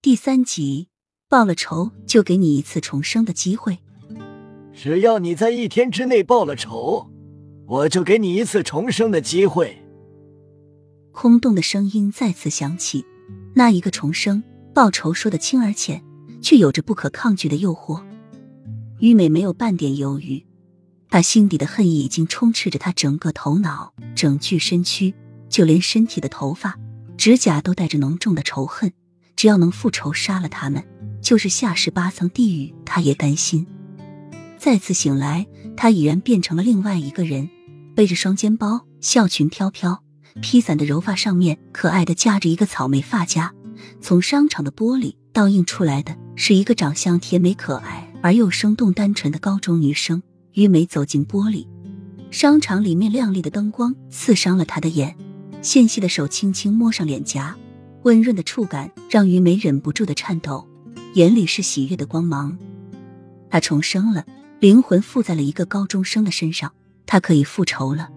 第三集，报了仇就给你一次重生的机会。只要你在一天之内报了仇，我就给你一次重生的机会。空洞的声音再次响起，那一个重生报仇说的轻而浅，却有着不可抗拒的诱惑。于美没有半点犹豫，她心底的恨意已经充斥着她整个头脑、整具身躯，就连身体的头发、指甲都带着浓重的仇恨。只要能复仇杀了他们，就是下十八层地狱，他也甘心。再次醒来，他已然变成了另外一个人，背着双肩包，笑裙飘飘，披散的柔发上面可爱的夹着一个草莓发夹。从商场的玻璃倒映出来的是一个长相甜美可爱而又生动单纯的高中女生。于美走进玻璃商场里面，亮丽的灯光刺伤了她的眼，纤细的手轻轻摸上脸颊。温润的触感让于梅忍不住的颤抖，眼里是喜悦的光芒。他重生了，灵魂附在了一个高中生的身上，他可以复仇了。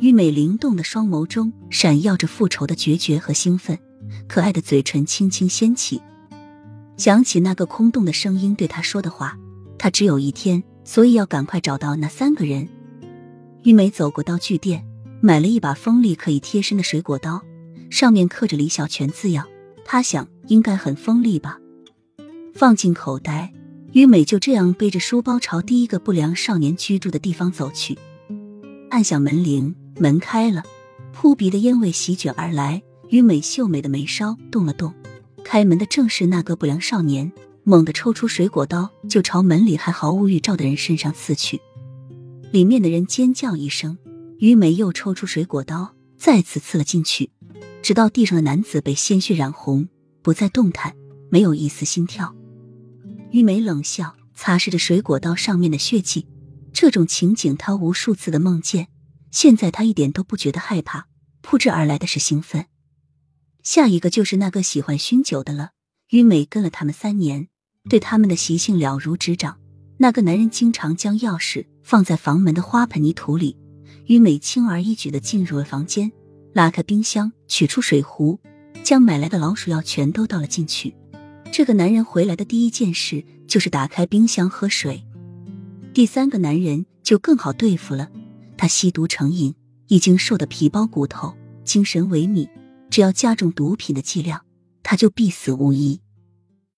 于美灵动的双眸中闪耀着复仇的决绝和兴奋，可爱的嘴唇轻轻掀起，想起那个空洞的声音对他说的话：“他只有一天，所以要赶快找到那三个人。”玉美走过道具店，买了一把锋利可以贴身的水果刀。上面刻着李小泉字样，他想应该很锋利吧。放进口袋，于美就这样背着书包朝第一个不良少年居住的地方走去。按响门铃，门开了，扑鼻的烟味席卷而来。于美秀美的眉梢动了动，开门的正是那个不良少年，猛地抽出水果刀就朝门里还毫无预兆的人身上刺去。里面的人尖叫一声，于美又抽出水果刀再次刺了进去。直到地上的男子被鲜血染红，不再动弹，没有一丝心跳。玉梅冷笑，擦拭着水果刀上面的血迹。这种情景，她无数次的梦见。现在她一点都不觉得害怕，扑之而来的是兴奋。下一个就是那个喜欢酗酒的了。玉美跟了他们三年，对他们的习性了如指掌。那个男人经常将钥匙放在房门的花盆泥土里。玉美轻而易举的进入了房间。拉开冰箱，取出水壶，将买来的老鼠药全都倒了进去。这个男人回来的第一件事就是打开冰箱喝水。第三个男人就更好对付了，他吸毒成瘾，已经瘦得皮包骨头，精神萎靡。只要加重毒品的剂量，他就必死无疑。